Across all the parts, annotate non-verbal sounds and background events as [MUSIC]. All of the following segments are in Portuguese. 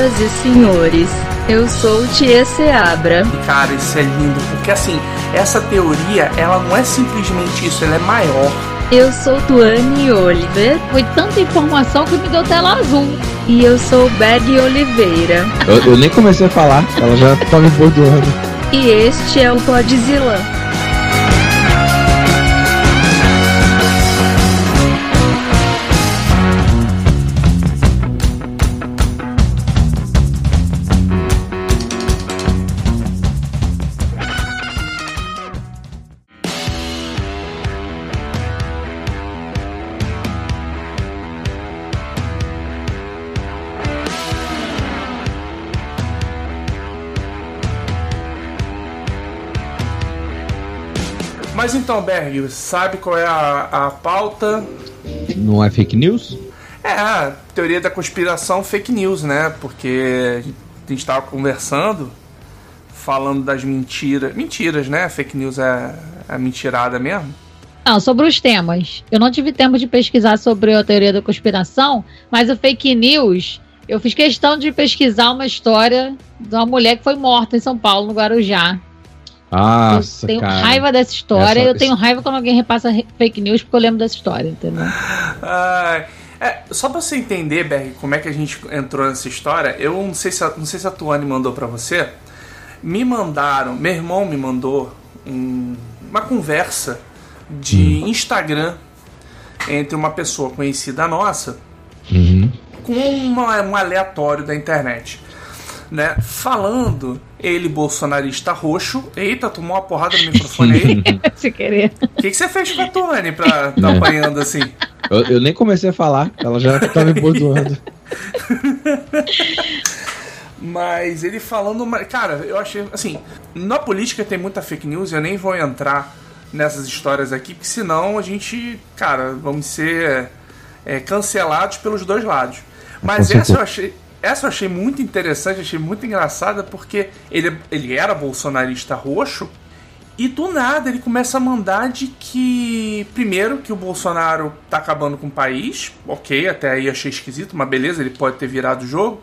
Senhoras e senhores, eu sou Tia Seabra. Cara, isso é lindo, porque assim, essa teoria, ela não é simplesmente isso, ela é maior. Eu sou Tuane Oliver. Foi tanta informação que me deu tela azul. E eu sou Berg Oliveira. Eu, eu, nem comecei a falar, ela já tá me bordoando. E este é o Podzilla. Mas então, Berg, sabe qual é a, a pauta? Não é fake news? É, a teoria da conspiração fake news, né? Porque a gente estava conversando, falando das mentiras. Mentiras, né? Fake news é, é mentirada mesmo. Não, sobre os temas. Eu não tive tempo de pesquisar sobre a teoria da conspiração, mas o fake news, eu fiz questão de pesquisar uma história de uma mulher que foi morta em São Paulo, no Guarujá. Nossa, eu tenho cara. raiva dessa história. Essa- eu tenho raiva quando alguém repassa re- fake news porque eu lembro dessa história, entendeu? Ah, é, só pra você entender, Berg, como é que a gente entrou nessa história, eu não sei se a, não sei se a Tuane mandou pra você. Me mandaram, meu irmão me mandou um- uma conversa de Instagram entre uma pessoa conhecida nossa Uhum. com uma- um aleatório da internet. Né? Falando, ele bolsonarista roxo. Eita, tomou uma porrada no microfone aí. [LAUGHS] Se querer. O que, que você fez com a Tuane pra tá apanhando assim? Eu, eu nem comecei a falar, ela já [LAUGHS] tá me bordoando. Mas ele falando. Cara, eu achei. Assim, na política tem muita fake news, eu nem vou entrar nessas histórias aqui, porque senão a gente, cara, vamos ser é, cancelados pelos dois lados. Mas essa eu achei. Essa eu achei muito interessante, achei muito engraçada, porque ele, ele era bolsonarista roxo, e do nada ele começa a mandar de que, primeiro, que o Bolsonaro tá acabando com o país, ok, até aí achei esquisito, mas beleza, ele pode ter virado o jogo,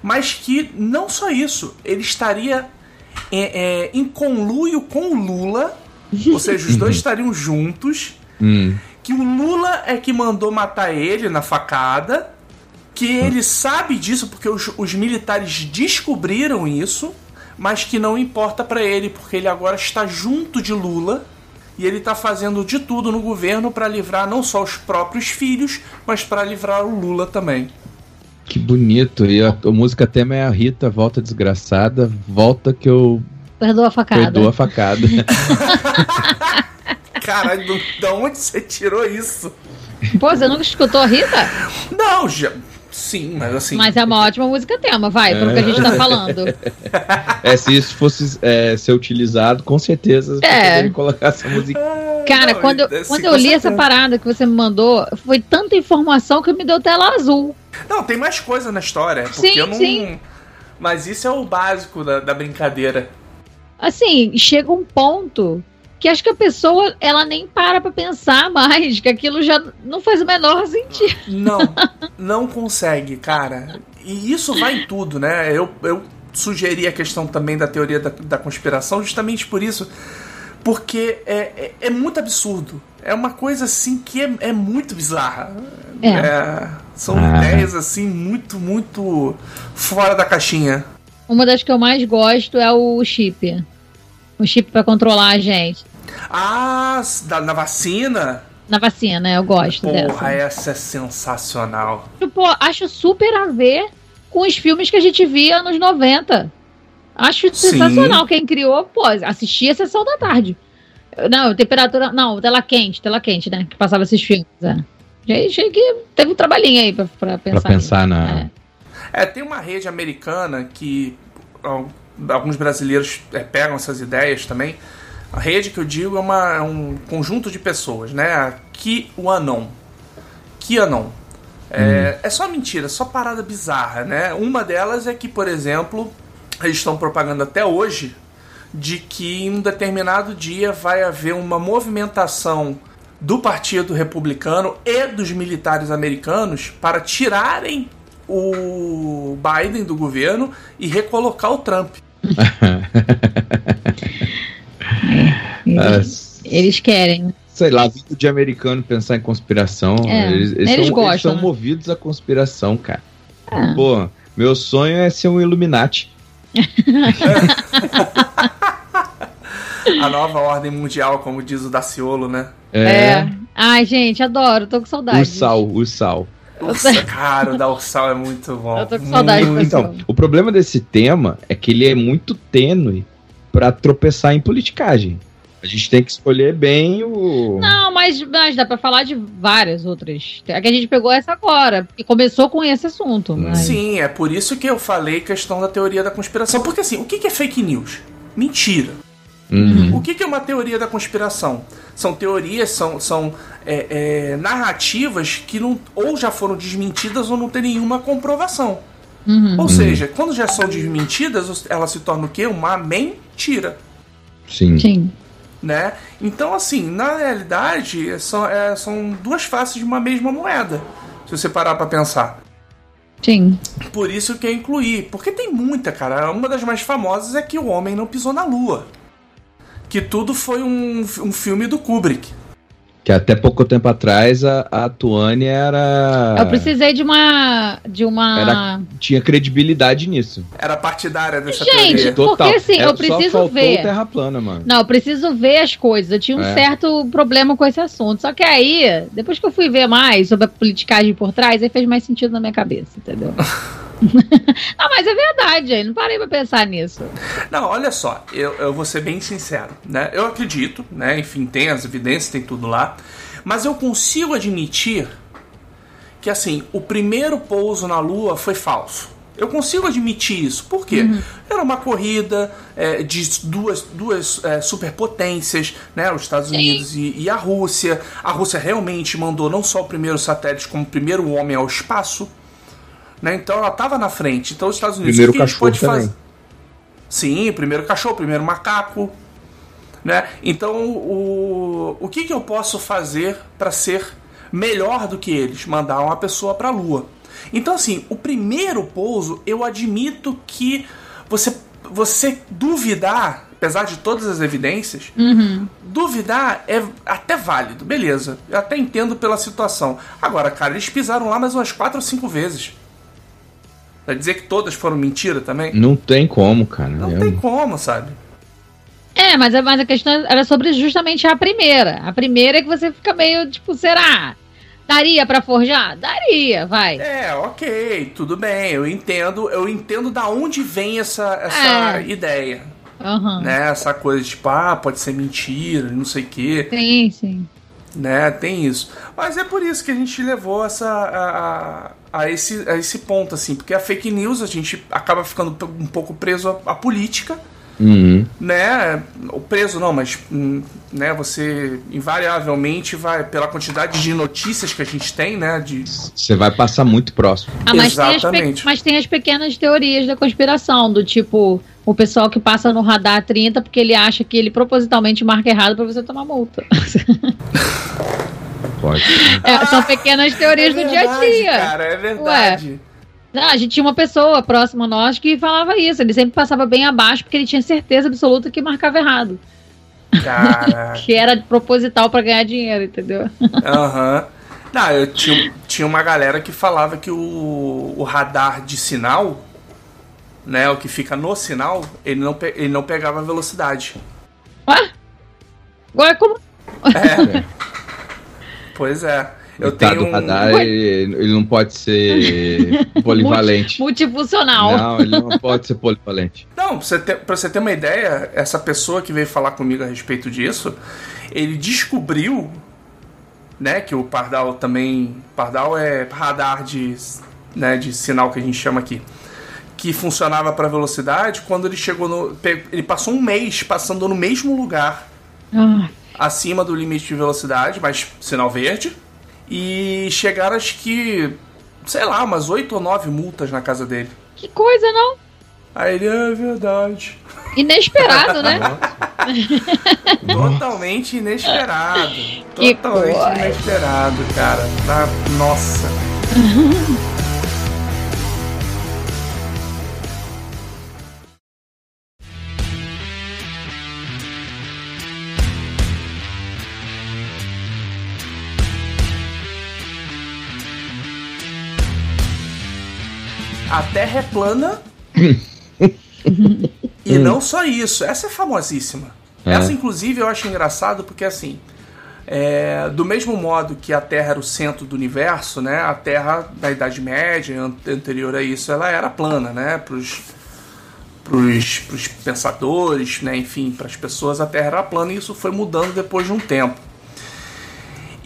mas que não só isso, ele estaria é, é, em conluio com o Lula, ou seja, os dois [LAUGHS] estariam juntos, Hum. que o Lula é que mandou matar ele na facada, que ele sabe disso porque os, os militares descobriram isso, mas que não importa pra ele porque ele agora está junto de Lula e ele tá fazendo de tudo no governo pra livrar não só os próprios filhos, mas pra livrar o Lula também. Que bonito. E a, a música tema é a Rita, volta desgraçada, volta que eu Perdoa a facada. perdoo a facada. [LAUGHS] Caralho, da onde você tirou isso? Pô, você nunca escutou a Rita? Não, já. Sim, mas assim. Mas é uma ótima música tema, vai, pelo que a gente tá falando. é, se isso fosse é, ser utilizado, com certeza É. você poderia colocar essa música. Cara, Não, quando, eu, quando eu li essa certeza. parada que você me mandou, foi tanta informação que me deu tela azul. Não, tem mais coisa na história. Porque Sim, eu não. sim. Mas isso é o básico da, da brincadeira. Assim, chega um ponto que acho que a pessoa, ela nem para pra pensar mais, que aquilo já não faz o menor sentido. Não, não consegue, cara. E isso vai em tudo, né? Eu, eu sugeri a questão também da teoria da, da conspiração justamente por isso. Porque é, é, é muito absurdo. É uma coisa assim que é, é muito bizarra. É. É, são Ah. ideias assim muito, muito fora da caixinha. Uma das que eu mais gosto é o chip. O chip pra controlar a gente. Ah, da, na vacina? Na vacina, eu gosto Porra, dessa. essa é sensacional. Tipo, acho super a ver com os filmes que a gente via nos 90. Acho Sim. sensacional. Quem criou, pô, assistia a sessão da tarde. Não, temperatura. Não, tela quente, tela quente, né? Que passava esses filmes. É. Já achei que teve um trabalhinho aí pra, pra pensar. Pra pensar nisso. na. É. É, tem uma rede americana que alguns brasileiros é, pegam essas ideias também. A rede que eu digo é, uma- é um conjunto de pessoas, né? A QAnon. QAnon. É, é só mentira, só parada bizarra, né? Uma delas é que, por exemplo, eles estão propagando até hoje de que em um determinado dia vai haver uma movimentação do Partido Republicano e dos militares americanos para tirarem o Biden do governo e recolocar o Trump. [LAUGHS] Eles, eles querem. Sei lá, vindo de americano pensar em conspiração. É, eles, eles eles são, gostam, eles são né? movidos à conspiração, cara. Ah, Pô, meu sonho é ser um Illuminati. [LAUGHS] A nova ordem mundial, como diz o Daciolo, né? é. Ai, gente, adoro, tô com saudade. Ursal, Ursal. Nossa, cara, o da Ursal é muito bom. Eu tô com saudade Muito. Então, o problema desse tema é que ele é muito tênue pra tropeçar em politicagem. A gente tem que escolher bem o. Não, mas, mas dá pra falar de várias outras. É que a gente pegou essa agora, porque começou com esse assunto. mas- Sim, é por isso que eu falei questão da teoria da conspiração. Porque assim, o que que é fake news? Mentira. Uhum. O que que é uma teoria da conspiração? São teorias, são, são é, é, narrativas que não, ou já foram desmentidas ou não tem nenhuma comprovação. Uhum. Ou seja, quando já são desmentidas, ela se torna o quê? Uma mentira. Sim. Sim. Né? Então, assim, na realidade, são, é, são duas faces de uma mesma moeda, se você parar pra pensar. Sim. Por isso que eu incluí, porque tem muita, cara. Uma das mais famosas é que o homem não pisou na lua. Que tudo foi um, um filme do Kubrick. Que até pouco tempo atrás a, a Tuane era. Eu precisei de uma. De uma. Era- Tinha credibilidade nisso. Era partidária dessa Gente, teoria. Total. Porque, assim, eu preciso ver. Terra plana, mano. Não, eu preciso ver as coisas. Eu tinha um É. certo problema com esse assunto. Só que aí, depois que eu fui ver mais sobre a politicagem por trás, aí fez mais sentido na minha cabeça, entendeu? [LAUGHS] [LAUGHS] não, mas é verdade, aí não parei pra pensar nisso. Não, olha só, eu, eu vou ser bem sincero, né? Eu acredito, né? Enfim, tem as evidências, tem tudo lá. Mas eu consigo admitir que, assim, o primeiro pouso na Lua foi falso. Eu consigo admitir isso. Por quê? Era uma corrida é, de duas, duas é, superpotências, né? Os Estados Sim. Unidos e, e a Rússia. A Rússia realmente mandou não só o primeiro satélite, como o primeiro homem ao espaço. Né? Então ela estava na frente. Então os Estados Unidos Primeiro o que eles cachorro podem também. fazer? Sim, primeiro cachorro, primeiro macaco. Né? Então, o, o que, que eu posso fazer para ser melhor do que eles? Mandar uma pessoa para a Lua. Então, assim, o primeiro pouso, eu admito que você, você duvidar, apesar de todas as evidências, duvidar é até válido, beleza. Eu até entendo pela situação. Agora, cara, eles pisaram lá mais umas quatro ou cinco vezes. Vai dizer que todas foram mentira também? Não tem como, cara. Não Eu- tem como, sabe? É, mas, a- mas a questão era sobre justamente a primeira. A primeira é que você fica meio tipo, será? Daria pra forjar? Daria, vai. É, ok, tudo bem, eu entendo, eu entendo da onde vem essa, essa É. ideia, Aham. né? Essa coisa de tipo, ah, pode ser mentira, não sei o quê, Sim, sim. Né? Tem isso. Mas é por isso que a gente levou essa a, a, a esse, a esse ponto, assim, porque a fake news a gente acaba ficando um pouco preso à, à política, Uhum. né? O preso não, mas hum, né, você invariavelmente vai pela quantidade de notícias que a gente tem, né? De Você vai passar muito próximo. Ah, mas tem, as pe- Exatamente. mas tem as pequenas teorias da conspiração, do tipo, o pessoal que passa no radar 30 porque ele acha que ele propositalmente marca errado pra você tomar multa. [LAUGHS] Pode. É, são pequenas teorias do dia a verdade, dia. Cara, é verdade. Ah, a gente tinha uma pessoa próxima a nós que falava isso. Ele sempre passava bem abaixo porque ele tinha certeza absoluta que marcava errado. [LAUGHS] Que era proposital pra ganhar dinheiro, entendeu? Aham. [LAUGHS] Não, eu tinha, tinha uma galera que falava que o, o radar de sinal, né, o que fica no sinal, ele não, pe- ele não pegava velocidade. Ué? Agora como. É. [LAUGHS] pois é. Eu tenho do um... radar, ele, ele não pode ser [LAUGHS] polivalente. Multifuncional. Não, ele não pode ser polivalente. [LAUGHS] Não, pra você, ter, pra você ter uma ideia, essa pessoa que veio falar comigo a respeito disso, ele descobriu, né, que o Pardal também... Pardal é radar de, né, de sinal que a gente chama aqui. Que funcionava para velocidade, quando ele chegou no... Ele passou um mês passando no mesmo lugar, Ah, acima do limite de velocidade, mas sinal verde. E chegaram, acho que, sei lá, umas oito ou nove multas na casa dele. que coisa, não? Aí ele, é verdade. Inesperado, né? [LAUGHS] Totalmente inesperado. Que Totalmente coisa. inesperado, cara. Tá- nossa. [LAUGHS] a Terra é plana. [LAUGHS] e não só isso, essa é famosíssima. É. Essa, inclusive, eu acho engraçado porque assim. é, do mesmo modo que a Terra era o centro do universo, né? A Terra da Idade Média, an- anterior a isso, ela era plana, né? Pros, pros, pros pensadores, né? Enfim, para as pessoas a Terra era plana e isso foi mudando depois de um tempo.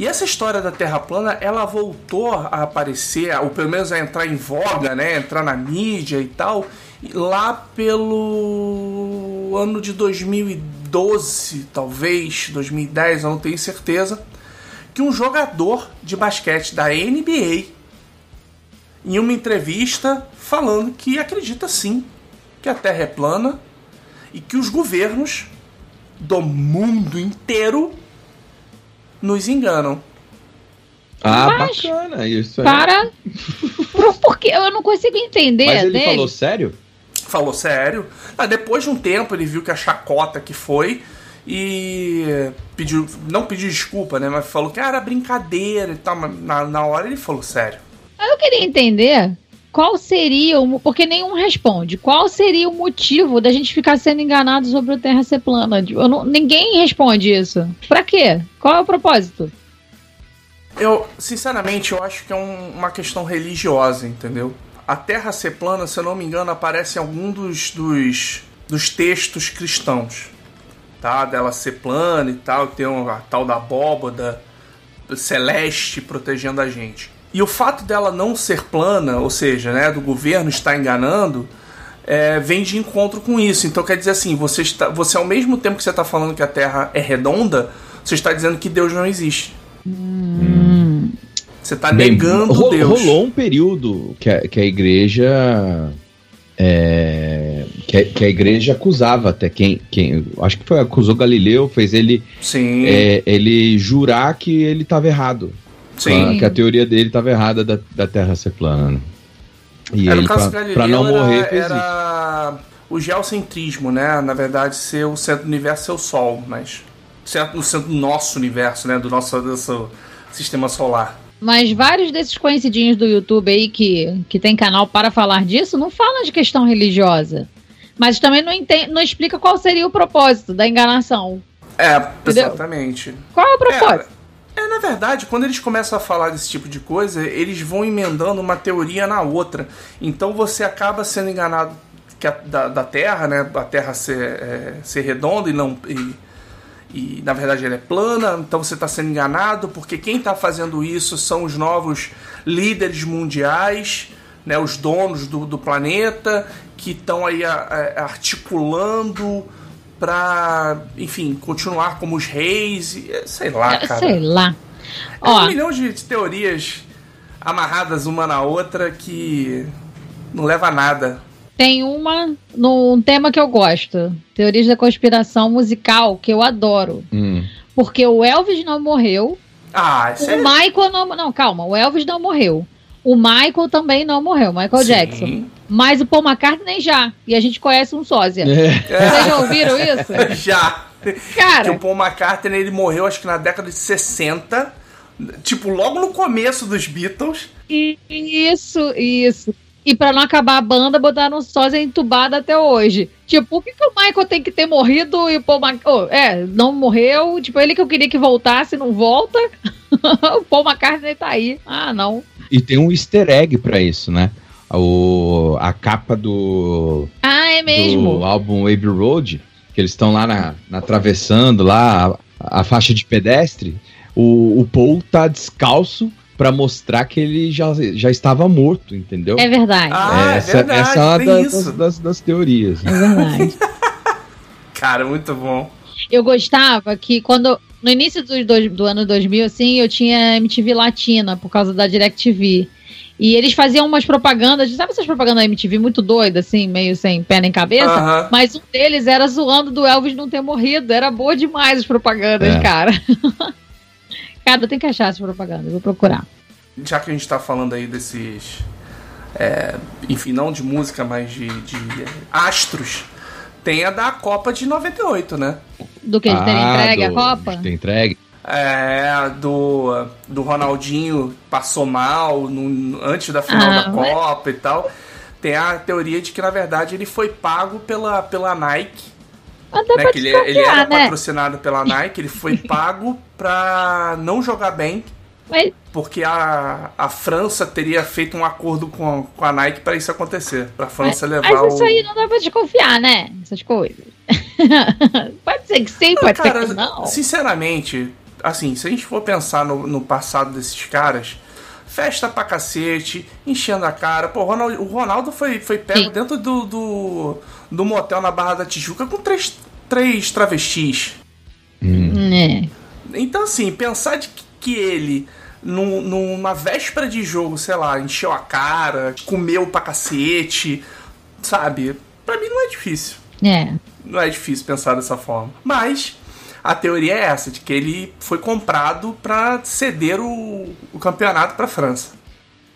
E essa história da Terra plana, ela voltou a aparecer, ou pelo menos a entrar em voga, né? Entrar na mídia e tal, lá pelo ano de 2012, talvez, 2010, eu não tenho certeza, que um jogador de basquete da NBA, em uma entrevista, falando que acredita sim que a Terra é plana e que os governos do mundo inteiro nos enganam. Ah, Mas- bacana isso aí. Para. Por, porque eu não consigo entender Mas ele dele. falou sério? Falou sério. Ah, depois de um tempo ele viu que a chacota que foi e pediu, não pediu desculpa, né? Mas falou que ah, era brincadeira e tal. Mas na, na hora ele falou sério. Eu queria entender qual seria o. Porque nenhum responde. Qual seria o motivo da gente ficar sendo enganado sobre a Terra ser plana? Não- ninguém responde isso. Pra quê? Qual é o propósito? Eu, sinceramente, eu acho que é um- uma questão religiosa, entendeu? A Terra ser plana, se eu não me engano, aparece em algum dos, dos, dos textos cristãos. Tá? Dela ser plana e tal, ter um, a tal da abóbada celeste protegendo a gente. E o fato dela não ser plana, ou seja, né, do governo estar enganando, é, vem de encontro com isso. Então quer dizer assim, você, está, você ao mesmo tempo que você está falando que a Terra é redonda, você está dizendo que Deus não existe. Você está Bem, negando ro- Deus. Rolou um período que a, que a igreja. é, que, a, que a igreja acusava até quem, quem. Acho que foi acusou Galileu, fez ele, Sim, é, ele jurar que ele estava errado. Sim. Que a teoria dele estava errada da, da Terra ser plana. né? E É, ele, pra não era, morrer, isso. era o geocentrismo, né? Na verdade, ser o centro do universo ser o Sol, mas centro, no centro do nosso universo, né? Do nosso, do nosso sistema solar. Mas vários desses conhecidinhos do YouTube aí que, que tem canal para falar disso não falam de questão religiosa. Mas também não, entende, não explica qual seria o propósito da enganação. É, Entendeu? exatamente. Qual é o propósito? É, na verdade, quando eles começam a falar desse tipo de coisa, eles vão emendando uma teoria na outra. Então você acaba sendo enganado que a- da, da Terra, né? A Terra ser, é, ser redonda e não. E, e, na verdade ela é plana, então você está sendo enganado, porque quem está fazendo isso são os novos líderes mundiais, né, os donos do, do planeta, que estão aí a- a- articulando para, enfim, continuar como os reis, e, é, sei lá, Eu cara. Sei lá. É um milhão de, de teorias amarradas uma na outra que não leva a nada. tem uma num tema que eu gosto. Teorias da conspiração musical, que eu adoro. Hum. Porque o Elvis não morreu. Ah, isso O é... Michael não. Não, calma. O Elvis não morreu. O Michael também não morreu, Michael Sim. Jackson. Mas o Paul McCartney já. E a gente conhece um sósia. É. Vocês já ouviram isso? [LAUGHS] Já. Que Cara, o Paul McCartney ele morreu acho que na década de 60, tipo logo no começo dos Beatles. isso, isso. E pra não acabar a banda, botaram um sósia entubado até hoje. Tipo, por que, que o Michael tem que ter morrido e o Paul McCartney. é, não morreu. Tipo, ele que eu queria que voltasse, não volta. O [LAUGHS] Paul McCartney tá aí. Ah, não. E tem um easter egg pra isso, né? O, a capa do, Ah, é mesmo. do álbum Abbey Road, que eles estão lá na, na- atravessando lá a, a faixa de pedestre, o, o Paul tá descalço pra mostrar que ele já, já estava morto, entendeu? É verdade. Ah, é essa, verdade, essa é uma tem da- isso. das, das, das teorias. É verdade. [LAUGHS] Cara, muito bom. Eu gostava que quando. No início do, do, do ano 2000, assim, eu tinha MTV Latina por causa da DirecTV. E eles faziam umas propagandas, sabe essas propagandas da MTV muito doidas, assim, meio sem pé nem cabeça? Aham. Mas um deles era zoando do Elvis não ter morrido. Era boa demais as propagandas, É. cara. [LAUGHS] cara, eu tenho que achar essas propagandas, eu vou procurar. Já que a gente tá falando aí desses. é, enfim, não de música, mas de, de astros. Tem a da Copa de 98, né? Do que terem Ah, entregue a do- Copa? de ter entregue. É, do, do Ronaldinho passou mal no- antes da final Ah, da mas- Copa e tal. tem a teoria de que, na verdade, ele foi pago pela, pela Nike. Até Né, pra que ele, ele era né? patrocinado pela Nike, ele foi [LAUGHS] pago pra não jogar bem, Mas, porque a, a França teria feito um acordo com, com a Nike pra isso acontecer. Pra França mas levar isso o. aí não dá pra desconfiar, né? Essas coisas. [LAUGHS] pode ser que sim, pode Cara, ser que não. sinceramente, assim, se a gente for pensar no, no passado desses caras, festa pra cacete, enchendo a cara. Pô, o Ronaldo, o Ronaldo foi, foi pego Sim. dentro do, do, do motel na Barra da Tijuca com três, três travestis. É. Então, assim, pensar de que, que ele, num- numa véspera de jogo, sei lá, encheu a cara, comeu pra cacete, sabe? Pra mim não é difícil. É. Não é difícil pensar dessa forma. Mas a teoria é essa, de que ele foi comprado pra ceder o, o campeonato pra França.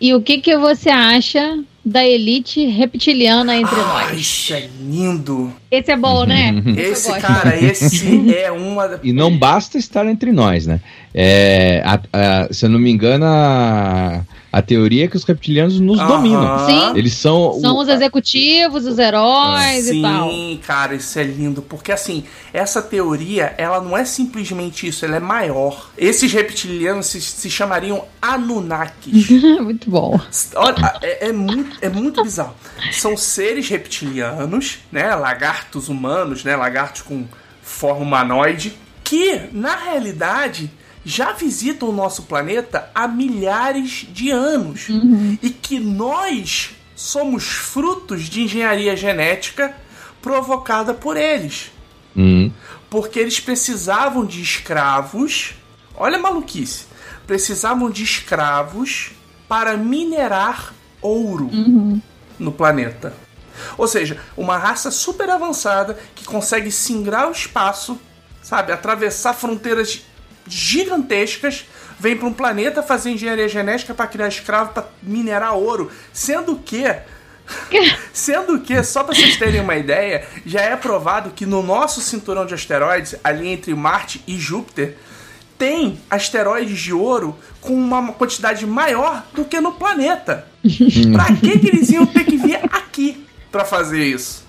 E o que, que você acha da elite reptiliana entre ah, nós? isso é lindo. Esse é bom, né? eu Esse cara, esse [LAUGHS] é uma. E não basta estar entre nós, né? É, a- a- se eu não me engano, a, a teoria é que os reptilianos nos Aham. dominam. Sim. Eles são. São o- os executivos, os heróis e tal. Sim, cara, isso é lindo. Porque assim, essa teoria, ela não é simplesmente isso, ela é maior. Esses reptilianos se, se chamariam Anunnakis. [LAUGHS] Muito bom. Olha, é, é muito, é muito bizarro. São seres reptilianos, né? Lagartos humanos, né? Lagartos com forma humanoide, que, na realidade, já visitam o nosso planeta há milhares de anos. E que nós somos frutos de engenharia genética provocada por eles. Hum, Porque eles precisavam de escravos. Olha a maluquice. Precisavam de escravos para minerar ouro no planeta. Ou seja, uma raça super avançada que consegue singrar o espaço, sabe? Atravessar fronteiras gigantescas, vem para um planeta fazer engenharia genética para criar escravo para minerar ouro, sendo que [LAUGHS] Sendo que, só pra vocês terem uma ideia, já é provado que no nosso cinturão de asteroides, ali entre Marte e Júpiter, tem asteroides de ouro com uma quantidade maior do que no planeta. [LAUGHS] pra que, que eles iam ter que vir aqui pra fazer isso?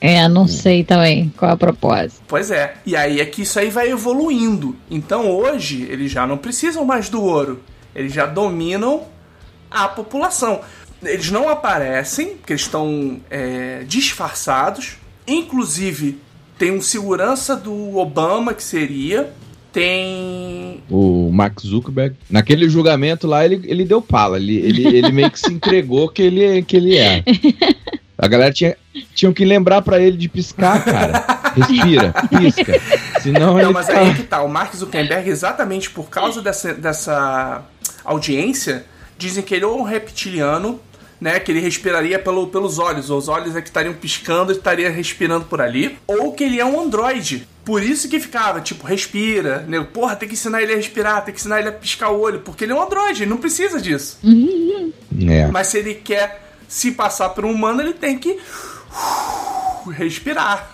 É, não sei também qual é o propósito. Pois é, e aí é que isso aí vai evoluindo. Então hoje eles já não precisam mais do ouro, eles já dominam a população. Eles não aparecem, porque eles estão é, disfarçados. Inclusive, tem um segurança do Obama que seria. Tem. o Mark Zuckerberg. Naquele julgamento lá, ele, ele deu pala. Ele, ele, ele meio que se entregou que ele, que ele é. [LAUGHS] A galera tinha, tinha que lembrar pra ele de piscar, cara. [LAUGHS] Respira, pisca. Senão Não, ele mas tá- aí é que tá. O Mark Zuckerberg, exatamente por causa dessa, dessa audiência, dizem que ele é um reptiliano, né? Que ele respiraria pelo, pelos olhos. Os olhos é que estariam piscando e estaria respirando por ali. Ou que ele é um androide. Por isso que ficava, tipo, respira. Né? Porra, tem que ensinar ele a respirar, tem que ensinar ele a piscar o olho. Porque ele é um androide, ele não precisa disso. É. Mas se ele quer se passar por um humano, ele tem que respirar.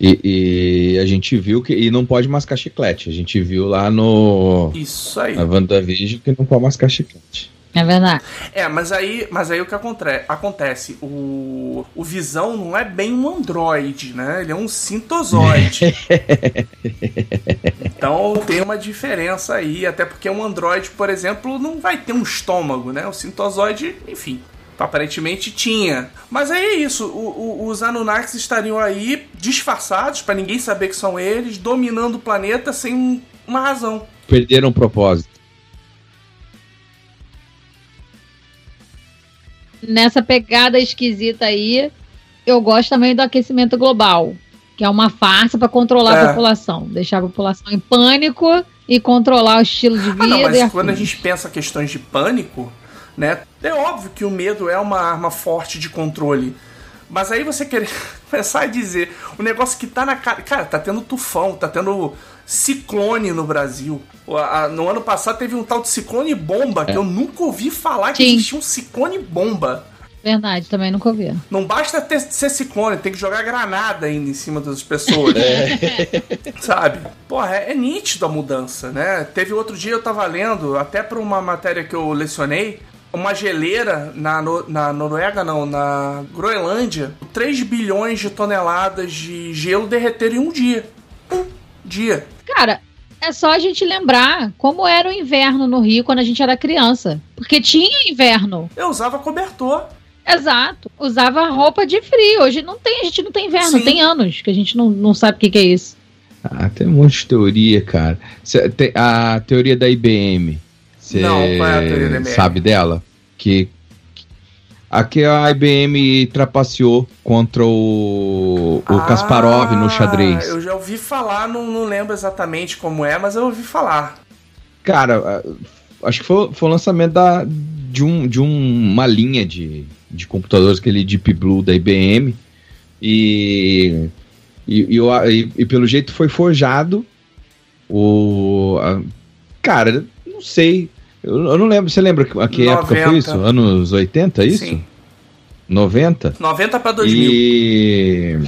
E, e a gente viu que. E não pode mascar chiclete. A gente viu lá no. Isso aí. Na WandaVision que não pode mascar chiclete. É verdade. É, mas aí, mas aí o que aconte- acontece? O, o Visão não é bem um androide, né? Ele é um sintozoide. [LAUGHS] então tem uma diferença aí, até porque um androide, por exemplo, não vai ter um estômago, né? O sintozoide, enfim, aparentemente tinha. Mas aí é isso, o- o- os Anunnakis estariam aí disfarçados pra ninguém saber que são eles, dominando o planeta sem um- uma razão. Perderam o propósito. Nessa pegada esquisita aí, eu gosto também do aquecimento global, que é uma farsa para controlar É. a população, deixar a população em pânico e controlar o estilo de vida Ah, não, mas quando a gente pensa questões de pânico, né? É óbvio que o medo é uma arma forte de controle. Mas aí você querer [LAUGHS] começar a dizer o negócio que tá na cara. Cara, tá tendo tufão, tá tendo ciclone no Brasil. No ano passado teve um tal de ciclone bomba, que eu nunca ouvi falar que Sim. existia um ciclone bomba. Verdade, também nunca ouvi. Não basta ter, ser ciclone, tem que jogar granada ainda em cima das pessoas. [LAUGHS] Sabe? Porra, é, é nítido a mudança, né? Teve outro dia eu tava lendo, até pra uma matéria que eu lecionei, uma geleira na, no- na Noruega, não, na Groenlândia, 3 bilhões de toneladas de gelo derreteram em um dia. Um dia. Cara, é só a gente lembrar como era o inverno no Rio quando a gente era criança. Porque tinha inverno. Eu usava cobertor. Exato. Usava roupa de frio. Hoje não tem, a gente não tem inverno. Sim. Tem anos que a gente não, não sabe o que, que é isso. Ah, tem um monte de teoria, cara. A teoria da IBM. Você é sabe dela? Que aqui a IBM trapaceou contra o, o Kasparov no Ah, xadrez. Eu já ouvi falar, não, não lembro exatamente como é, mas eu ouvi falar. Cara, ah, acho que foi, foi o lançamento da, de, um, de um- uma linha de, de computadores, aquele Deep Blue da IBM. E, e, e- e pelo jeito foi forjado o. a- cara, não sei. Eu, eu não lembro. Você lembra que, a que época foi 90. isso? Anos 80, é isso? Sim. 90? 90 pra 2000. E.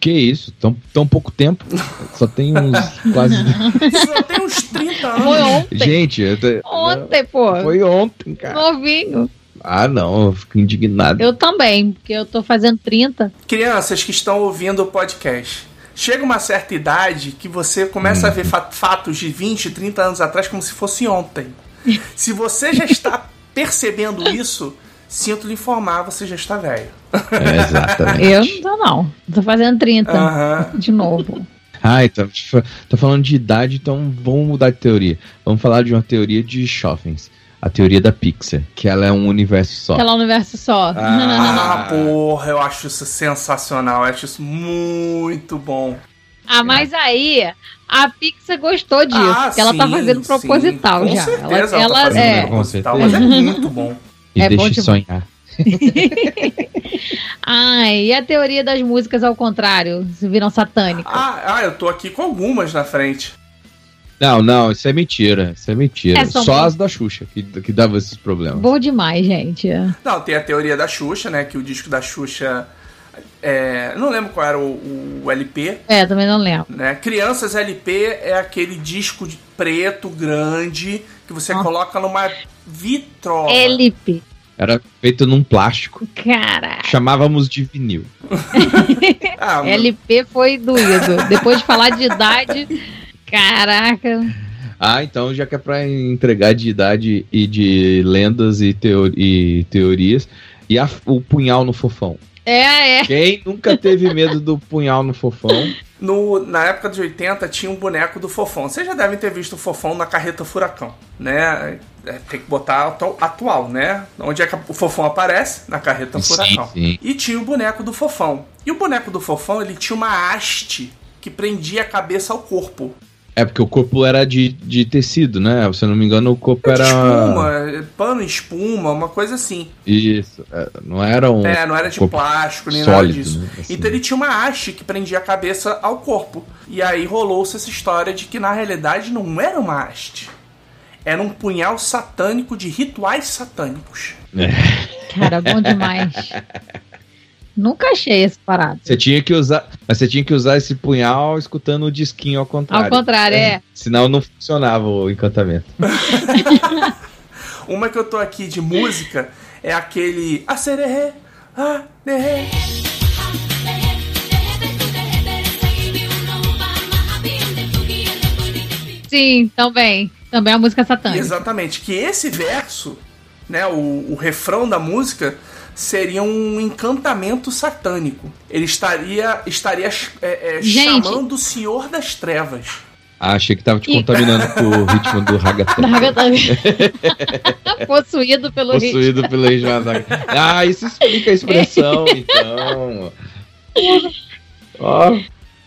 Que isso? Tão, tão pouco tempo. [LAUGHS] Só tem uns quase. Isso [LAUGHS] tem uns 30 Foi anos. ontem. Gente, eu tô- Ontem, pô. foi ontem, cara. Novinho. Ah, não, eu fico indignado. Eu também, porque eu tô fazendo 30. Crianças que estão ouvindo o podcast. Chega uma certa idade que você começa a ver fa- fatos de 20, 30 anos atrás como se fosse ontem. [LAUGHS] Se você já está percebendo isso, sinto lhe informar, você já está velho. É, exatamente. Eu não tô, não. Tô fazendo 30. Aham. De novo. Ai, tá, tá falando de idade, então vamos mudar de teoria. Vamos falar de uma teoria de Schoffens. A teoria da Pixar, que ela é um universo só. Aquela universo só. Ah, [LAUGHS] porra, eu acho isso sensacional, eu acho isso muito bom. Ah, mas aí a Pixar gostou disso. Ah, porque ela tá sim, fazendo sim. proposital Com já. certeza ela, ela, tá ela- fazendo é. proposital, mas é muito bom. [LAUGHS] E É bom deixe demais. sonhar. [LAUGHS] Ai, e a teoria das músicas ao contrário? Se viram satânicas. Ah, ah, eu tô aqui com algumas na frente. Não, não, isso é mentira. Isso é mentira. É, são só bem- as da Xuxa que, que dava esses problemas. Bom demais, gente. Não, tem a teoria da Xuxa, né? Que o disco da Xuxa. É, não lembro qual era o, o LP, É, também não lembro. né? Crianças LP é aquele disco de preto grande que você Ah. coloca numa vitrola. LP. Era feito num plástico. Caralho. Chamávamos de vinil. [LAUGHS] Ah, LP foi doído. Depois de falar de idade. Caraca. Ah, então já que é pra entregar de idade e de lendas e, teo- e teorias. E a- o punhal no fofão. É, é. Quem nunca teve medo do punhal no fofão? no, na época de 80 tinha um boneco do Fofão. Vocês já devem ter visto o Fofão na carreta Furacão, né? É, tem que botar atu- atual, né? Onde é que o Fofão aparece? Na carreta Furacão. sim. E tinha o boneco do Fofão. E o boneco do Fofão, ele tinha uma haste que prendia a cabeça ao corpo. É porque o corpo era de, de tecido, né? Se eu não me engano, o corpo De era. espuma, pano em espuma, uma coisa assim. Isso. é, Não era um. É, não era de plástico nem nada sólido, disso. né? Assim. Então ele tinha uma haste que prendia a cabeça ao corpo. E aí rolou-se essa história de que na realidade não era uma haste. Era um punhal satânico de rituais satânicos. Cara, bom demais. [LAUGHS] Nunca achei esse parado. Você tinha que usar. Mas você tinha que usar esse punhal escutando o disquinho ao contrário. Ao contrário, é. Senão não funcionava o encantamento. [LAUGHS] Uma que eu tô aqui de música é aquele ah, nerê. Sim, também. Também é a música satânica. Exatamente, que esse verso, né, o, o refrão da música seria um encantamento satânico. Ele estaria estaria é, é, chamando o Senhor das Trevas. Ah, achei que tava te contaminando com o ritmo do ragatanga. [LAUGHS] [LAUGHS] Possuído pelo ritmo. Possuído pelo ritmo. Ah, isso explica a expressão, [LAUGHS] então. Ó,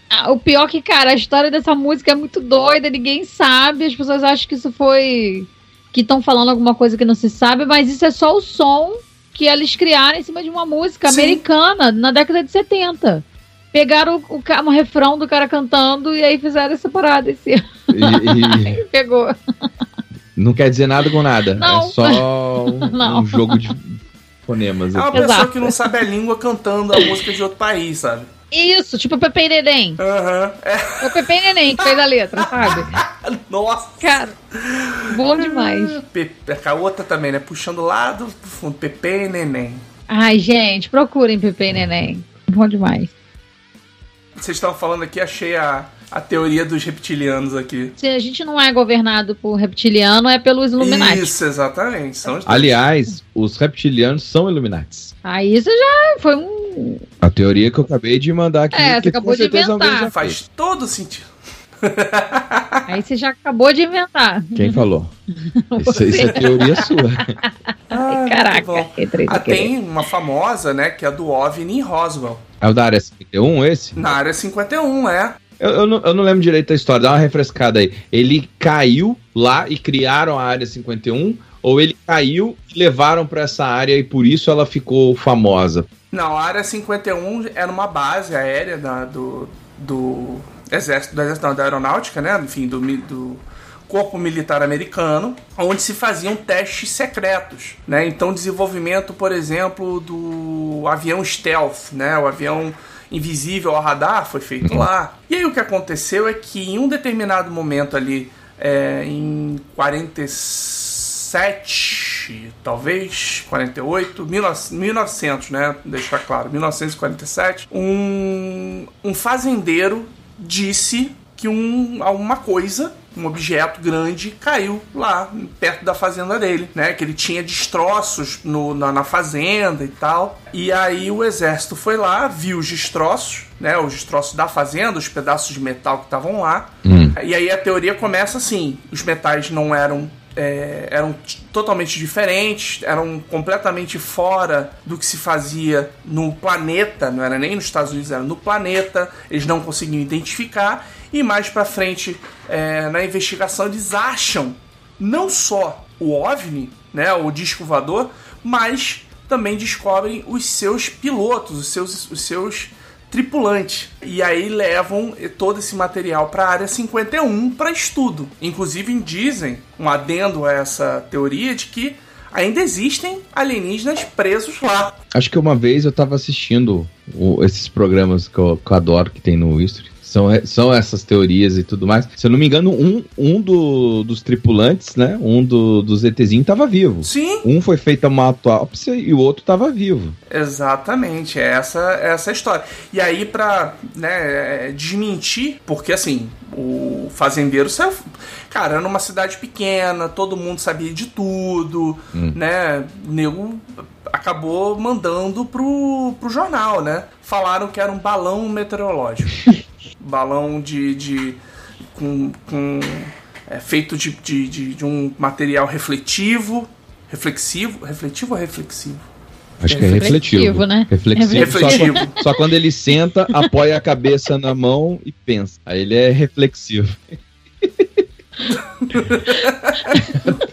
Ah, o pior que, cara, a história dessa música é muito doida, ninguém sabe, as pessoas acham que isso foi. que estão falando alguma coisa que não se sabe, mas isso é só o som que eles criaram em cima de uma música Sim. americana na década de 70. Pegaram o, ca- um refrão do cara cantando e aí fizeram essa parada esse e- [LAUGHS] e Pegou. não quer dizer nada com nada. Não. É só um, [LAUGHS] Não. um jogo de fonemas. É uma aqui. pessoa Exato. que não sabe a língua cantando a música de outro país, sabe? Isso, tipo o Pepe e Neném. Aham. É. É o Pepe e Neném que fez a letra, sabe? [LAUGHS] Nossa. Cara, bom demais. Pepe, a outra também, né? Puxando lá do fundo. Pepe e Neném. Ai, gente, procurem Pepe e Neném. Bom demais. Vocês estavam falando aqui, achei a, a teoria dos reptilianos aqui. Se a gente não é governado por reptiliano, é pelos Illuminati. Isso, exatamente. São os Aliás, os reptilianos são Illuminatis. Aí isso já foi um. A teoria que eu acabei de mandar aqui. É, você que acabou com de inventar. Faz todo sentido. [LAUGHS] Aí você já acabou de inventar. Quem falou? [LAUGHS] Isso, isso é teoria sua. [LAUGHS] Ai, caraca, Ah, tem uma famosa, né? Que é a do OVNI em Roswell. É o da área 51, esse? Na área 51, é. Eu, eu não, eu não lembro direito da história, dá uma refrescada aí. Ele caiu lá e criaram a área 51, ou ele caiu e levaram pra essa área e por isso ela ficou famosa? Não, a área 51 era uma base aérea da- do, do exército, do exército não, da aeronáutica, né? Enfim, do, do corpo militar americano, onde se faziam testes secretos, né? Então, desenvolvimento, por exemplo, do avião stealth, né? O avião invisível ao radar foi feito lá. E aí o que aconteceu é que em um determinado momento ali, é, em 47, talvez 48, 1900, 1900, né? Deixar claro, 1947, um, um fazendeiro disse que um, alguma coisa, um objeto grande, caiu lá perto da fazenda dele, né? Que ele tinha destroços no, na, na fazenda e tal. E aí o exército foi lá, viu os destroços, né? Os destroços da fazenda, os pedaços de metal que estavam lá. Hum. E aí a teoria começa assim: os metais não eram. é, eram totalmente diferentes, eram completamente fora do que se fazia no planeta, não era nem nos Estados Unidos, era no planeta, eles não conseguiam identificar, e mais pra frente é, na investigação eles acham não só o OVNI, né, o disco voador, mas também descobrem os seus pilotos, os seus, os seus tripulantes. E aí levam todo esse material para a área 51 para estudo. Inclusive dizem, um adendo a essa teoria de que ainda existem alienígenas presos lá. Acho que uma vez eu tava assistindo o- esses programas que eu, que eu adoro que tem no History. São, são essas teorias e tudo mais. Se eu não me engano, um, um do- dos tripulantes, né? Um do, dos ETzinhos tava vivo. Sim, Um foi feita uma autópsia e o outro tava vivo. Exatamente, é essa, é essa história. E aí, pra né, desmentir, porque assim, o fazendeiro saiu. Cara, era numa cidade pequena, todo mundo sabia de tudo, né? O nego acabou mandando pro, pro jornal, né? Falaram que era um balão meteorológico. [LAUGHS] balão de. de com. com é, feito de, de, de, de um material refletivo. Reflexivo? Refletivo ou reflexivo? Acho que é Reflexivo, refletivo. né? Reflexivo. Refletivo. Só, quando, só quando ele senta, apoia a cabeça na mão e pensa. Aí ele é reflexivo.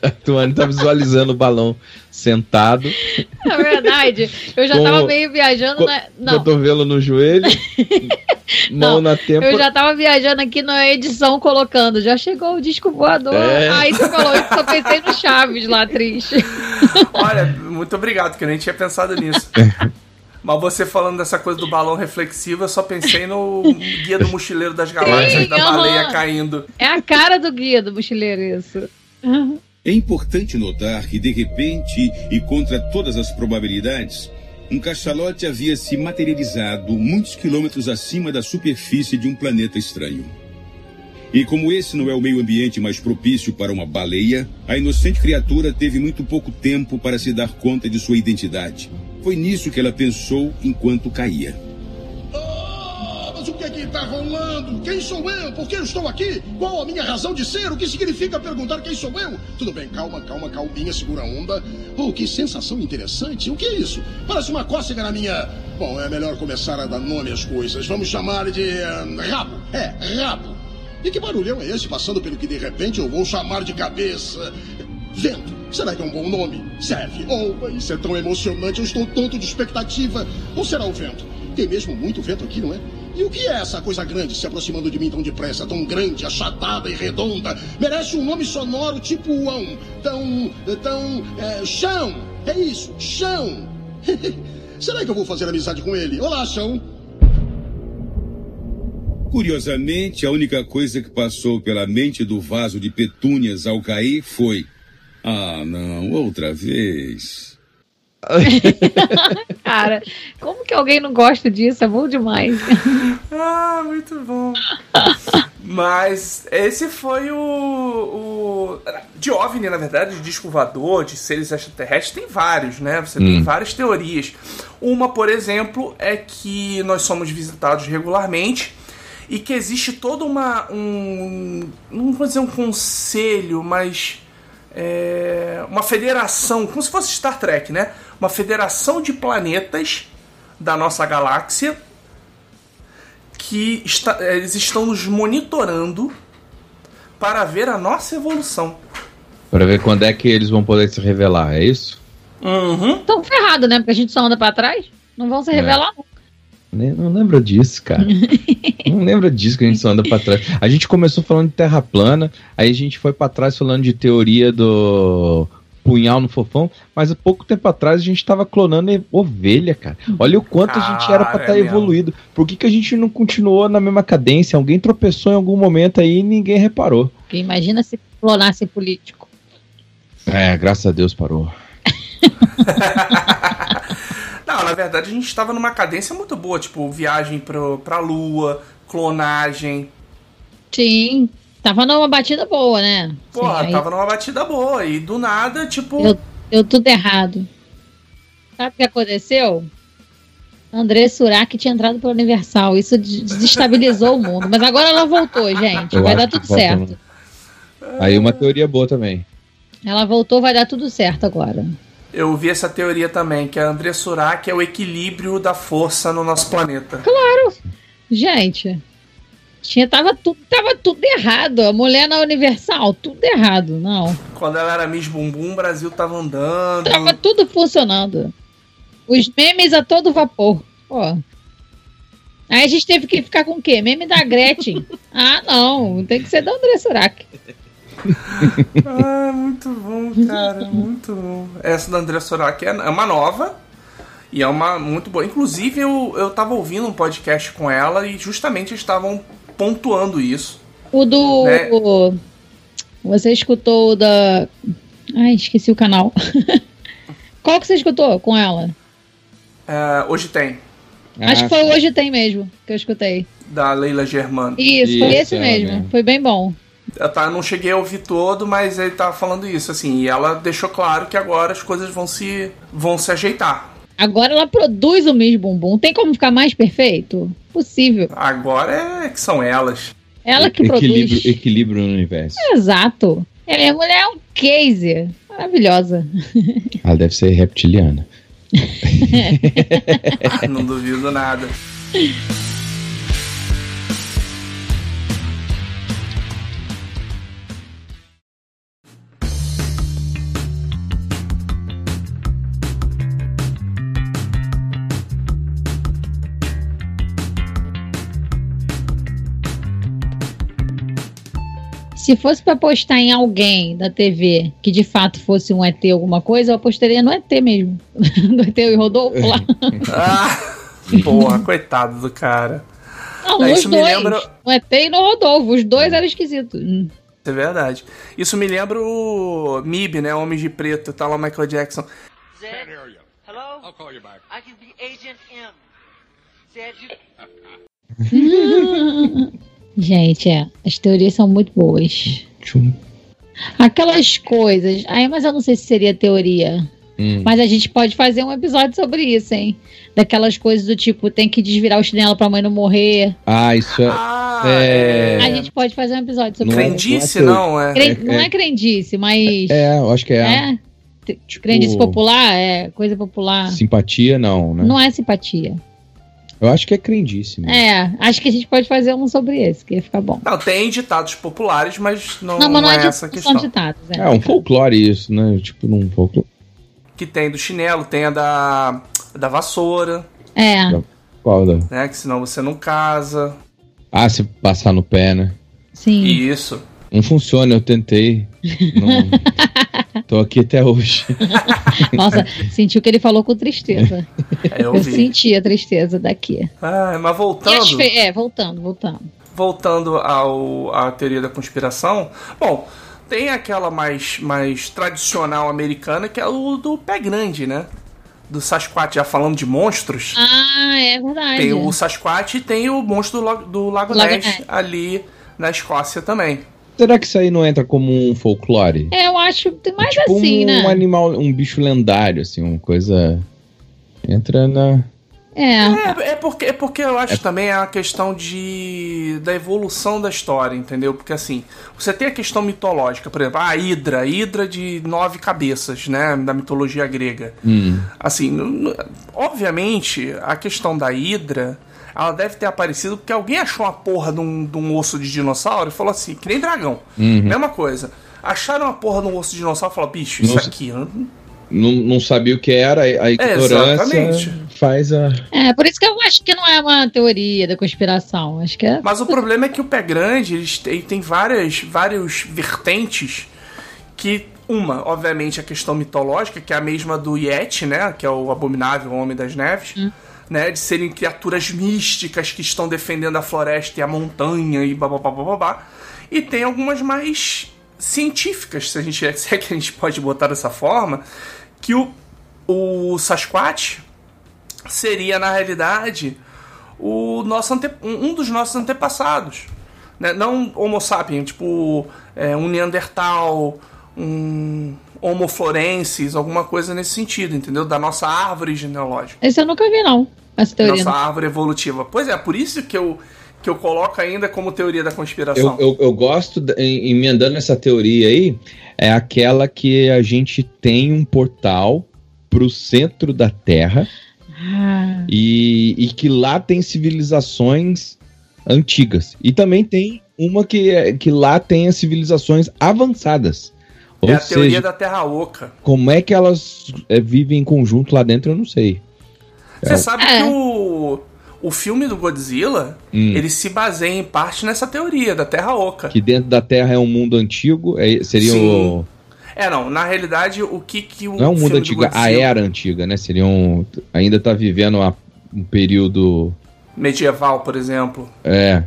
A [LAUGHS] Tuane tá visualizando o balão sentado, É verdade. Eu já Com- tava meio viajando co- na. Não. cotovelo no joelho, [LAUGHS] mão Não, na tempa. Eu já tava viajando aqui na edição colocando. Já chegou o disco voador. É. Aí você falou isso, eu pensei no Chaves lá, triste. Olha, muito obrigado, que eu nem tinha pensado nisso. [LAUGHS] Mas você falando dessa coisa do balão reflexivo, eu só pensei no Guia do Mochileiro das Galáxias, da aham. baleia caindo. É a cara do guia do mochileiro isso. É importante notar que, de repente, e contra todas as probabilidades, um cachalote havia se materializado muitos quilômetros acima da superfície de um planeta estranho. E como esse não é o meio ambiente mais propício para uma baleia, a inocente criatura teve muito pouco tempo para se dar conta de sua identidade. Foi nisso que ela pensou enquanto caía. Ah, mas o que é que está rolando? Quem sou eu? Por que eu estou aqui? Qual a minha razão de ser? O que significa perguntar quem sou eu? Tudo bem, calma, calma, calminha, segura a onda. Oh, que sensação interessante. O que é isso? Parece uma cócega na minha... Bom, é melhor começar a dar nome às coisas. Vamos chamar de... ah, rabo. É, rabo. E que barulhão é esse passando pelo que de repente eu vou chamar de cabeça? Vento. Será que é um bom nome? Serve. Oh, isso é tão emocionante. Eu estou tonto de expectativa. Ou será o vento? Tem mesmo muito vento aqui, não é? E o que é essa coisa grande se aproximando de mim tão depressa, tão grande, achatada e redonda? Merece um nome sonoro tipo uão. Tão. tão. É, chão! É isso, chão! [LAUGHS] Será que eu vou fazer amizade com ele? Olá, chão. Curiosamente, a única coisa que passou pela mente do vaso de petúnias ao cair foi: Ah, não, outra vez. [LAUGHS] Cara, como que alguém não gosta disso? É bom demais. [LAUGHS] Ah, muito bom. Mas esse foi o, o. De OVNI, na verdade, de disco voador, de seres extraterrestres, tem vários, né? Você tem Hum. várias teorias. Uma, por exemplo, é que nós somos visitados regularmente e que existe toda uma. Um, não vou dizer um conselho, mas. É, uma federação, como se fosse Star Trek, né? Uma federação de planetas da nossa galáxia que está- eles estão nos monitorando para ver a nossa evolução. Pra ver quando é que eles vão poder se revelar, é isso? Uhum. Tão ferrado, né? Porque a gente só anda pra trás. Não vão se É. revelar nunca. Nem- Não lembra disso, cara. [LAUGHS] não lembra disso que a gente só anda pra trás. A gente começou falando de terra plana, aí a gente foi pra trás falando de teoria do punhal no fofão, mas há pouco tempo atrás a gente tava clonando ovelha, cara. Olha o quanto a gente era pra Cara, estar é mesmo. evoluído. Por que, que a gente não continuou na mesma cadência? Alguém tropeçou em algum momento aí e ninguém reparou. Porque imagina se clonasse político. É, graças a Deus parou. [LAUGHS] Não, na verdade a gente estava numa cadência muito boa, tipo viagem pro, pra Lua, clonagem. Sim. Tava numa batida boa, né? Porra, Sim, aí tava numa batida boa. E do nada, tipo. Eu- Deu tudo errado. Sabe o que aconteceu? André Surak tinha entrado pelo Universal. Isso des- desestabilizou o mundo. Mas agora ela voltou, gente. Eu Vai dar tudo volta certo. Aí uma teoria boa também. Ela voltou, vai dar tudo certo agora. Eu vi essa teoria também, que a André Surak é o equilíbrio da força no nosso planeta. Gente, tinha, tava, tudo, tava tudo errado. A mulher na Universal, tudo errado. Não. Quando ela era Miss Bumbum, o Brasil tava andando. Tava tudo funcionando. Os memes a todo vapor. Pô. Aí a gente teve que ficar com o quê? Meme da Gretchen. ah, não. Tem que ser da André Surak. [LAUGHS] Ah, muito bom, cara, muito bom. Essa da André Surak é é uma nova e é uma muito boa. Inclusive, eu, eu tava ouvindo um podcast com ela e justamente eles estavam pontuando isso. O do. Né? o- Você escutou o da. Ai, esqueci o canal. [LAUGHS] Qual que você escutou com ela? É, hoje tem, Acho Ah, que foi Hoje Tem mesmo que eu escutei. da Leila Germano. Isso, foi Isso, esse mesmo. mesmo. Foi bem bom. Eu tá, não cheguei a ouvir todo, mas ele tava falando isso, assim, e ela deixou claro que agora as coisas vão se, vão se ajeitar. Agora ela produz o Miss Bumbum. Tem como ficar mais perfeito? Possível. Agora é que são elas. Ela que equilíbrio, produz. equilíbrio no universo. Exato. Ela, a mulher é um case. Maravilhosa. [LAUGHS] Ela deve ser reptiliana. [LAUGHS] não duvido nada. [LAUGHS] Se fosse pra apostar em alguém da TV que de fato fosse um ET alguma coisa, eu apostaria no ET mesmo. [LAUGHS] no ET e Rodolfo lá. [LAUGHS] Ah, porra, coitado do cara. Não, É, isso me dois. lembra- No ET e no Rodolfo. Os dois eram esquisitos. Hum. É verdade. Isso me lembra o MIB, né? Homens de Preto, tá lá o Michael Jackson. Zed? Hello? I'll call you back. I can be Agent M. Zed, you [LAUGHS] Gente, é. As teorias são muito boas. Tchum. Aquelas coisas. Ai, mas eu não sei se seria teoria. Hum. Mas a gente pode fazer um episódio sobre isso, hein? Daquelas coisas do tipo, tem que desvirar o chinelo pra mãe não morrer. Ah, isso é. Ah, É. A gente pode fazer um episódio sobre Não é- isso. Crendice, não é não, é. Cren- Não é crendice, mas. É, eu acho que é. É? Tipo, Crendice popular? É, coisa popular. Simpatia, não, né? Não é simpatia. Eu acho que é crendice. mesmo. É, acho que a gente pode fazer um sobre esse, que ia ficar bom. Não, tem ditados populares, mas não, Não, mas não é, é essa a não questão. são ditados. É. É um folclore isso, né? Tipo, num folclore. Que tem do chinelo, tem a da, da vassoura, É. Qual da? né? Que senão você não casa. Ah, se passar no pé, né? Sim. Isso. Não funciona, eu tentei. Não, [LAUGHS] Tô aqui até hoje. [LAUGHS] Nossa, sentiu que ele falou com tristeza. É, eu Eu senti a tristeza daqui. Ah, mas as voltando. fe- É, voltando, voltando. voltando ao, à teoria da conspiração, bom, tem aquela mais, mais tradicional americana que é o do pé grande, né? Do Sasquatch, já falando de monstros. Ah, é verdade. Tem o Sasquatch e tem o monstro do, Lago- do Lago Lago Ness Ness. ali na Escócia também. Será que isso aí não entra como um folclore? É, eu acho que mais tipo assim, um, né? animal, um bicho lendário, assim, uma coisa. Entra na. É. É, é porque, é porque eu acho também é uma questão de da evolução da história, entendeu? Porque assim, você tem a questão mitológica, por exemplo, a Hidra, a Hidra de nove cabeças, né, da mitologia grega. Hum. Assim, obviamente, a questão da Hidra, ela deve ter aparecido porque alguém achou uma porra de um, de um osso de dinossauro e falou assim, que nem dragão. Uhum. Mesma coisa. Acharam uma porra de um osso de dinossauro e falaram, bicho, isso Nossa. aqui. não- Não, não sabia o que era, a ignorância exatamente. faz a. É, por isso que eu acho que não é uma teoria da conspiração. Acho que é. Mas o problema é que o pé grande, eles têm, tem várias, vários vertentes que uma, obviamente, a questão mitológica, que é a mesma do Yeti, né, que é o abominável Homem das Neves, né, de serem criaturas místicas que estão defendendo a floresta e a montanha e babá. E tem algumas mais científicas, se a gente [LAUGHS] se é que a gente pode botar dessa forma, que o, o Sasquatch seria na realidade o nosso ante, um um dos nossos antepassados, né? Não Homo sapiens, tipo é, um Neandertal, um Homo florensis, alguma coisa nesse sentido, entendeu? Da nossa árvore genealógica, Esse eu nunca vi, não. Essa teoria. nossa árvore evolutiva. Pois é, por isso que eu que eu coloco ainda como teoria da conspiração. Eu, eu, eu gosto, de- emendando essa teoria aí, é aquela que a gente tem um portal pro centro da Terra Ah, e, e que lá tem civilizações antigas. E também tem uma que, é- que lá tem as civilizações avançadas. Ou é a teoria seja, da Terra Oca. como é que elas é, vivem em conjunto lá dentro, eu não sei. Você sabe É. que o, o filme do Godzilla, Hum. ele se baseia em parte nessa teoria da Terra Oca. Que dentro da Terra é um mundo antigo, é, seria Sim. o. É, não, na realidade, o que que o Não é um mundo antigo, a Godzilla- era antiga, né? Seria um. Ainda tá vivendo uma- um período. medieval, por exemplo, É,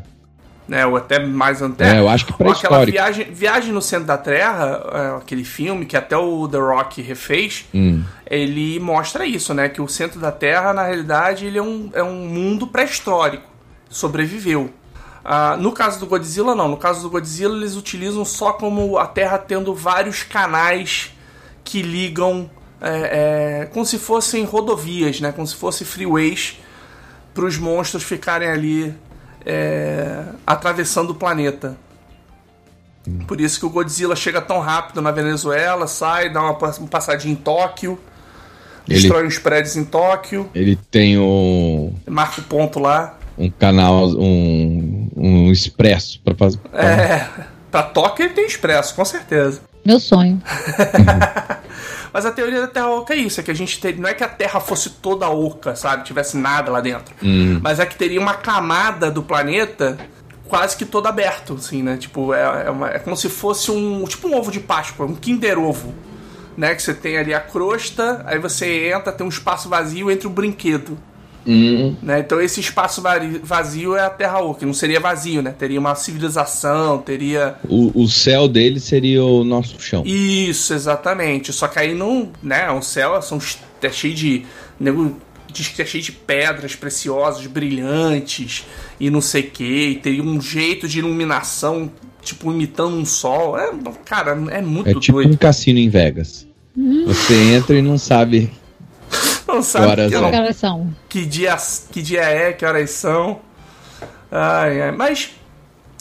né, ou até mais é, anterior. eu acho que Ou aquela viagem, viagem no centro da Terra, é, aquele filme que até o The Rock refez, Hum. ele mostra isso, né? Que o centro da Terra, na realidade, ele é um, é um mundo pré-histórico. Sobreviveu. Ah, no caso do Godzilla, não. No caso do Godzilla, eles utilizam só como a Terra tendo vários canais que ligam é, é, como se fossem rodovias, né? Como se fossem freeways para os monstros ficarem ali é, atravessando o planeta. Por isso que o Godzilla chega tão rápido na Venezuela, sai, dá uma pass- uma passadinha em Tóquio, Ele- destrói uns prédios em Tóquio, Ele tem um, marca o ponto lá. um canal, um, um expresso pra fazer. É, pra Tóquio ele tem expresso, com certeza. meu sonho. [LAUGHS] Mas a teoria da Terra Oca é isso, é que a gente teria, não é que a Terra fosse toda oca, sabe, tivesse nada lá dentro, Hum. mas é que teria uma camada do planeta quase que todo aberto, assim, né? Tipo, é, é, uma- é como se fosse um, tipo um ovo de Páscoa, um Kinder Ovo, né? Que você tem ali a crosta, aí você entra, tem um espaço vazio entre o brinquedo. Hum. Né? Então esse espaço vazio é a Terra Oca, não seria vazio, né? Teria uma civilização, teria O, o céu dele seria o nosso chão. Isso, exatamente. Só que aí não, né, o céu são, é cheio de. Nego diz que é cheio de pedras preciosas, brilhantes e não sei o que. E teria um jeito de iluminação, tipo, imitando um sol. É, cara, é muito É tipo doido. um cassino em Vegas. Você entra e não sabe. [LAUGHS] Não sabe horas que, é. não- Que são? que dia, que dia é, que horas são. Ai, ai. Mas,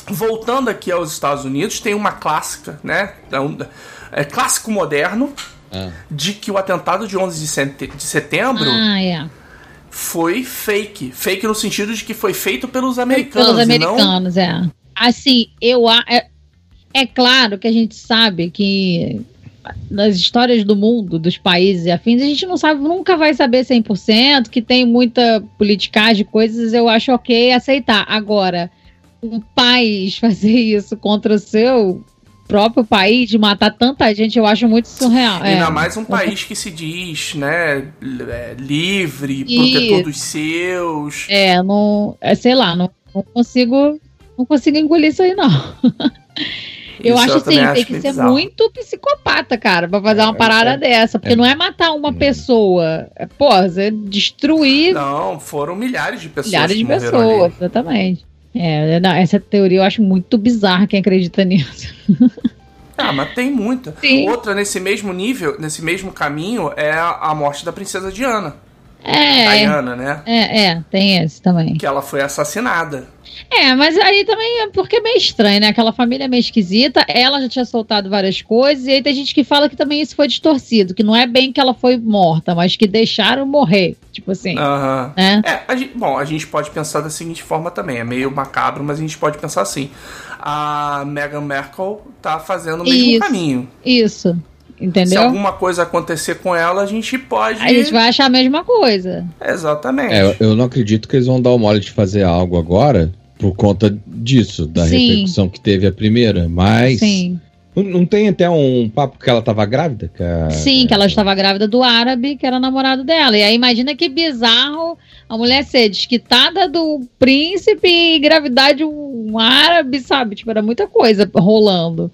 voltando aqui aos Estados Unidos, tem uma clássica, né? É, um- é clássico moderno Ah. de que o atentado de 11 de sete- de setembro Ah, é. foi fake. Fake no sentido de que foi feito pelos americanos. Pelos e não- americanos, é. Assim, eu a- é, é claro que a gente sabe que nas histórias do mundo, dos países e afins, a gente não sabe, nunca vai saber 100%, que tem muita politicagem, coisas, eu acho ok aceitar. Agora, um país [LAUGHS] fazer isso contra o seu, próprio país de matar tanta gente, eu acho muito surreal. Ainda é. mais um país que se diz, né, é, livre, Isso. protetor dos seus. É, não. É, sei lá, não, não consigo. Não consigo engolir isso aí, não. [LAUGHS] Eu Isso acho também assim, tem que ser bizarro. muito psicopata, cara, pra fazer uma parada é. dessa. Porque É. não é matar uma pessoa. É, pô, você destruir Não, foram milhares de pessoas milhares de pessoas, ali. exatamente. É, não, essa teoria eu acho muito bizarra quem acredita nisso. [LAUGHS] Ah, mas tem muita. Sim. Outra nesse mesmo nível, nesse mesmo caminho, é a morte da princesa Diana. É, Diana, né? é, é, tem esse também. Que ela foi assassinada. É, mas aí também é porque é meio estranho, né? Aquela família é meio esquisita, ela já tinha soltado várias coisas, e aí tem gente que fala que também isso foi distorcido, que não é bem que ela foi morta, mas que deixaram morrer. Tipo assim, Aham. né? É, a gente- bom, a gente pode pensar da seguinte forma também. É meio macabro, mas a gente pode pensar assim. A Meghan Markle tá fazendo o mesmo Isso. caminho. Isso. Se Entendeu? alguma coisa acontecer com ela, a gente pode. A gente vai achar a mesma coisa. Exatamente. É, eu- não acredito que eles vão dar o mole de fazer algo agora por conta disso, da Sim. repercussão que teve a primeira. Mas. Sim. Não, não tem até um papo que ela tava grávida? Que a- Sim, que ela estava grávida do árabe, que era namorado dela. E aí imagina que bizarro a mulher ser desquitada do príncipe e engravidar de um árabe, sabe? Tipo, era muita coisa rolando.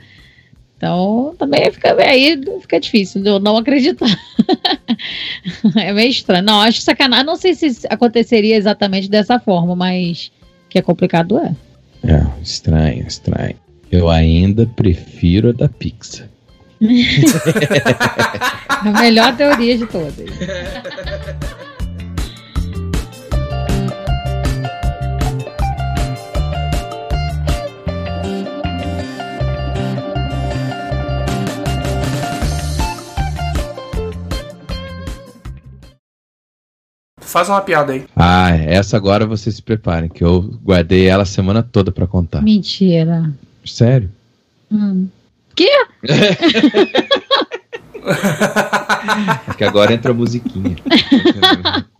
Então, também fica aí fica difícil de eu não acreditar. [LAUGHS] é meio estranho. Não, acho sacanagem. Não sei se aconteceria exatamente dessa forma, mas que é complicado é. É, estranho, estranho. Eu ainda prefiro a da Pixar. [LAUGHS] A melhor teoria de todas. [LAUGHS] Faz uma piada aí. Ah, essa agora vocês se preparem, que eu guardei ela a semana toda pra contar. Mentira. Sério? Hum. Que? [LAUGHS] É que agora entra a musiquinha. [LAUGHS]